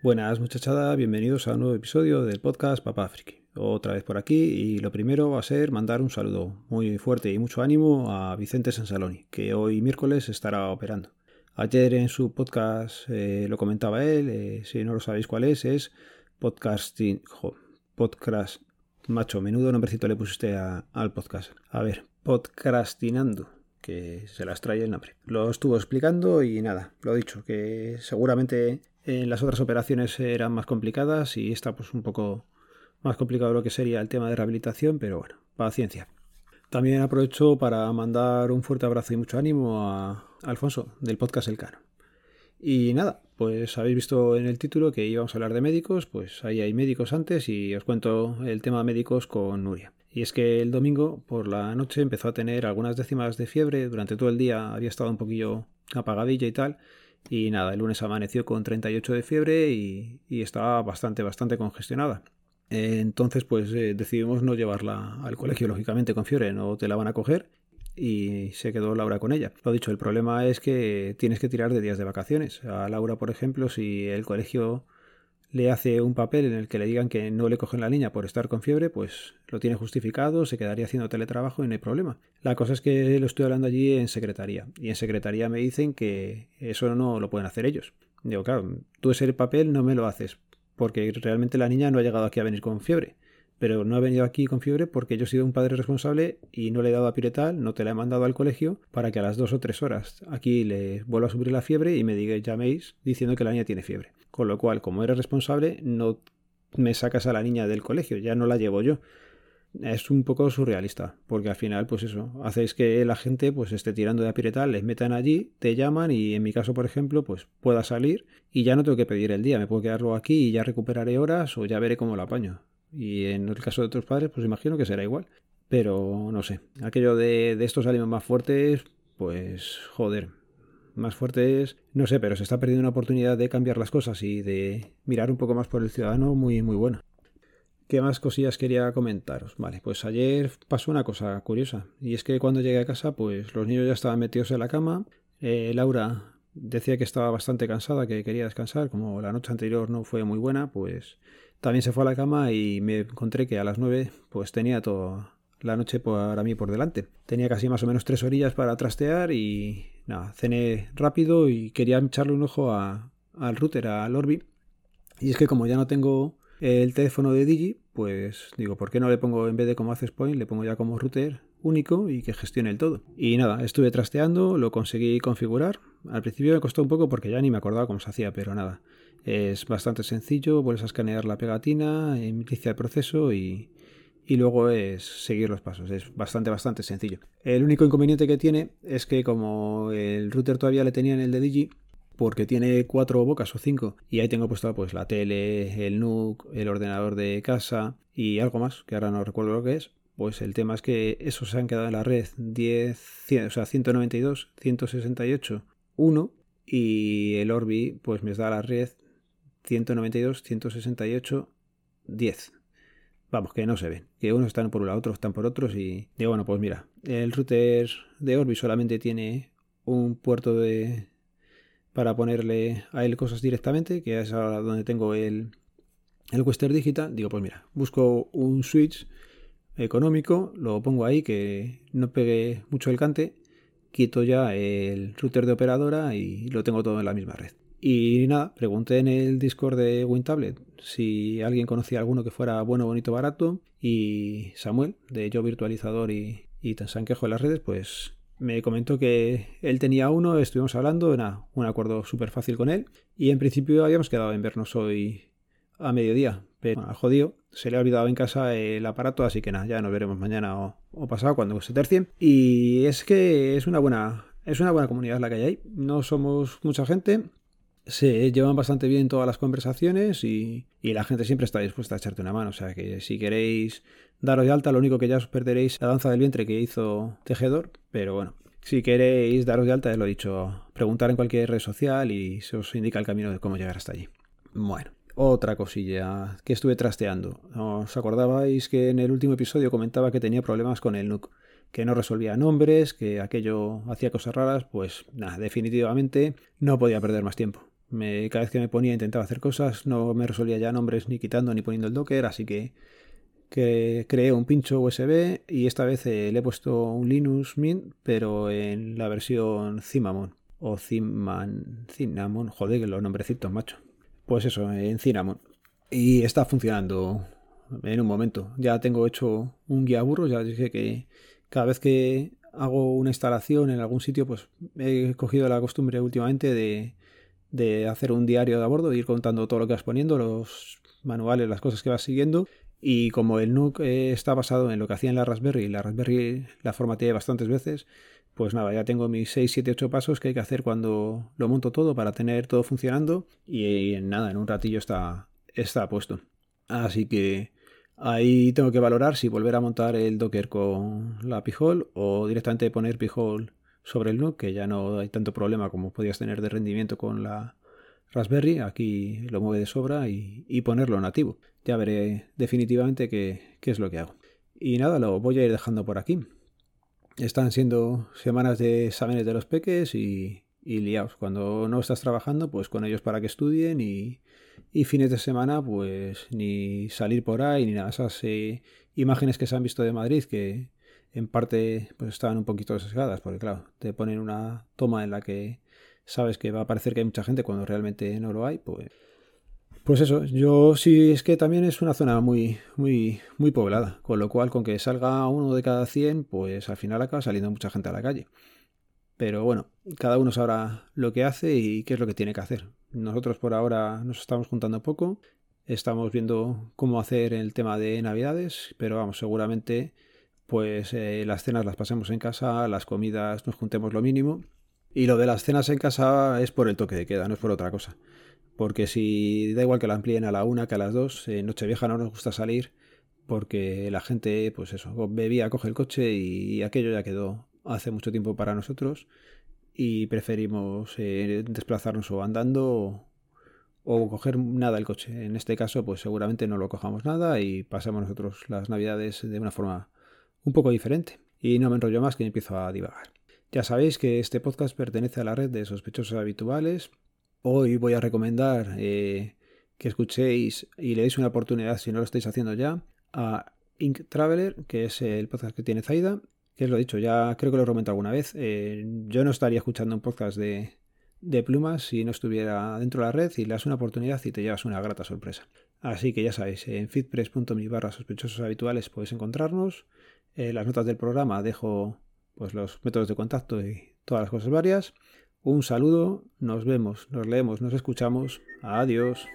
Buenas muchachada, bienvenidos a un nuevo episodio del podcast Papá Friki. Otra vez por aquí y lo primero va a ser mandar un saludo muy fuerte y mucho ánimo a Vicente Sansaloni, que hoy miércoles estará operando. Ayer en su podcast eh, lo comentaba él, eh, si no lo sabéis cuál es, es podcasting, podcast, macho, menudo nombrecito le pusiste al podcast. A ver, podcastinando que se las trae el nombre. Lo estuvo explicando y nada, lo dicho, que seguramente en las otras operaciones eran más complicadas y esta pues un poco más complicado lo que sería el tema de rehabilitación, pero bueno, paciencia. También aprovecho para mandar un fuerte abrazo y mucho ánimo a Alfonso del podcast El Cano. Y nada, pues habéis visto en el título que íbamos a hablar de médicos, pues ahí hay médicos antes y os cuento el tema médicos con Nuria. Y es que el domingo por la noche empezó a tener algunas décimas de fiebre, durante todo el día había estado un poquillo apagadilla y tal, y nada, el lunes amaneció con 38 de fiebre y, estaba bastante, bastante congestionada. entonces, pues eh, decidimos no llevarla al colegio, lógicamente, con fiebre, no te la van a coger. Y se quedó Laura con ella. Lo dicho, el problema es que tienes que tirar de días de vacaciones. A Laura, por ejemplo, si el colegio le hace un papel en el que le digan que no le cogen la niña por estar con fiebre, pues lo tiene justificado, se quedaría haciendo teletrabajo y no hay problema. La cosa es que lo estoy hablando allí en secretaría y en secretaría me dicen que eso no lo pueden hacer ellos. Digo, claro, tú ese papel no me lo haces porque realmente la niña no ha llegado aquí a venir con fiebre. Pero no ha venido aquí con fiebre porque yo he sido un padre responsable y no le he dado a piretal, no te la he mandado al colegio para que a las dos o tres horas aquí le vuelva a subir la fiebre y me diga, llaméis diciendo que la niña tiene fiebre. Con lo cual, como eres responsable, no me sacas a la niña del colegio, ya no la llevo yo. Es un poco surrealista, porque al final, pues eso, hacéis que la gente pues esté tirando de apiretal, les metan allí, te llaman y en mi caso, por ejemplo, pues pueda salir y ya no tengo que pedir el día, me puedo quedarlo aquí y ya recuperaré horas o ya veré cómo lo apaño. Y en el caso de otros padres, pues imagino que será igual. Pero no sé, aquello de, de estos ánimos más fuertes, pues joder, más fuertes, no sé, pero se está perdiendo una oportunidad de cambiar las cosas y de mirar un poco más por el ciudadano muy, muy buena. ¿Qué más cosillas quería comentaros? Vale, pues ayer pasó una cosa curiosa, y es que cuando llegué a casa, pues los niños ya estaban metidos en la cama, eh, Laura decía que estaba bastante cansada, que quería descansar, como la noche anterior no fue muy buena, pues también se fue a la cama y me encontré que a las nueve pues tenía toda la noche para mí por delante. Tenía casi más o menos tres orillas para trastear y nada, cené rápido y quería echarle un ojo al router, al Orbi. Y es que como ya no tengo el teléfono de Digi, pues digo, ¿por qué no le pongo en vez de como Access Point, le pongo ya como router único y que gestione el todo? Y nada, estuve trasteando, lo conseguí configurar. Al principio me costó un poco porque ya ni me acordaba cómo se hacía, pero nada. Es bastante sencillo, vuelves a escanear la pegatina, inicia el proceso y, y luego es seguir los pasos. Es bastante, bastante sencillo. El único inconveniente que tiene es que como el router todavía le tenía en el de Digi, porque tiene cuatro bocas o cinco, y ahí tengo puesto pues la tele, el NUC, el ordenador de casa y algo más, que ahora no recuerdo lo que es, pues el tema es que esos se han quedado en la red 10, 100, o sea, 192, 168, 1 y el Orbi pues me da la red 192, 168, 10 vamos, que no se ven. Que unos están por un lado, otros están por otros y digo, bueno, pues mira, el router de Orbi solamente tiene un puerto de para ponerle a él cosas directamente, que es ahora donde tengo el, el Western Digital. Digo, pues mira, busco un switch económico, lo pongo ahí que no pegue mucho el cante, quito ya el router de operadora y lo tengo todo en la misma red. Y nada, pregunté en el Discord de WinTablet si alguien conocía alguno que fuera bueno, bonito, barato. Y Samuel, de Yo Virtualizador y, y Sanquejo de las redes, pues me comentó que él tenía uno, estuvimos hablando, era un acuerdo súper fácil con él. Y en principio habíamos quedado en vernos hoy a mediodía. Pero a jodido, se le ha olvidado en casa el aparato, así que nada, ya nos veremos mañana o, o pasado cuando se tercien. Y es que es una buena. Es una buena comunidad la que hay ahí. No somos mucha gente, se llevan bastante bien todas las conversaciones y, la gente siempre está dispuesta a echarte una mano. O sea que si queréis daros de alta, lo único que ya os perderéis la danza del vientre que hizo Tejedor. Pero bueno, si queréis daros de alta, ya lo he dicho, preguntar en cualquier red social y se os indica el camino de cómo llegar hasta allí. Bueno, otra cosilla que estuve trasteando. ¿Os acordabais que en el último episodio comentaba que tenía problemas con el NUC? que no resolvía nombres, que aquello hacía cosas raras, pues nada, definitivamente no podía perder más tiempo. Cada vez que me ponía intentaba hacer cosas, no me resolvía ya nombres ni quitando ni poniendo el Docker, así que, que creé un pincho USB y esta vez eh, le he puesto un Linux Mint, pero en la versión Cinnamon o Cinnamon, Cinnamon, joder, que los nombrecitos, macho. Pues eso, en Cinnamon. Y está funcionando en un momento. Ya tengo hecho un guía burro, ya dije que cada vez que hago una instalación en algún sitio, pues he cogido la costumbre últimamente de, de hacer un diario de a bordo, de ir contando todo lo que vas poniendo, los manuales, las cosas que vas siguiendo. Y como el NUC está basado en lo que hacía en la Raspberry, y la Raspberry la formateé bastantes veces, pues nada, ya tengo mis 6, 7, 8 pasos que hay que hacer cuando lo monto todo para tener todo funcionando. Y, en nada, en un ratillo está, está puesto. Así que ahí tengo que valorar si volver a montar el Docker con la Pijol o directamente poner Pijol sobre el NUC, que ya no hay tanto problema como podías tener de rendimiento con la Raspberry. Aquí lo mueve de sobra y, ponerlo nativo. Ya veré definitivamente qué, qué es lo que hago. Y nada, lo voy a ir dejando por aquí. Están siendo semanas de exámenes de los peques y, y. Cuando no estás trabajando, pues con ellos para que estudien y, y fines de semana, pues ni salir por ahí ni nada. Esas eh, imágenes que se han visto de Madrid que en parte pues estaban un poquito sesgadas, porque claro, te ponen una toma en la que sabes que va a parecer que hay mucha gente cuando realmente no lo hay, pues pues eso, yo sí es que también es una zona muy, muy, muy poblada, con lo cual con que salga uno de cada 100, pues al final acaba saliendo mucha gente a la calle. Pero bueno, cada uno sabrá lo que hace y qué es lo que tiene que hacer. Nosotros por ahora nos estamos juntando poco, estamos viendo cómo hacer el tema de Navidades, pero vamos, seguramente pues eh, las cenas las pasemos en casa, las comidas nos juntemos lo mínimo. Y lo de las cenas en casa es por el toque de queda, no es por otra cosa porque si da igual que la amplíen a la una que a las dos, en Nochevieja no nos gusta salir porque la gente, pues eso, bebía, coge el coche y aquello ya quedó hace mucho tiempo para nosotros y preferimos eh, desplazarnos o andando o, coger nada el coche. En este caso, pues seguramente no lo cojamos nada y pasamos nosotros las navidades de una forma un poco diferente. Y no me enrollo más que empiezo a divagar. Ya sabéis que este podcast pertenece a la red de sospechosos habituales Hoy voy a recomendar eh, que escuchéis y le deis una oportunidad, si no lo estáis haciendo ya, a Ink Traveler, que es el podcast que tiene Zaida. Que os lo he dicho, ya creo que lo he comentado alguna vez. Eh, yo no estaría escuchando un podcast de, plumas si no estuviera dentro de la red y le das una oportunidad y te llevas una grata sorpresa. Así que ya sabéis, en feedpress.me barra sospechosos habituales podéis encontrarnos. En las notas del programa dejo pues, los métodos de contacto y todas las cosas varias. Un saludo, nos vemos, nos leemos, nos escuchamos. Adiós.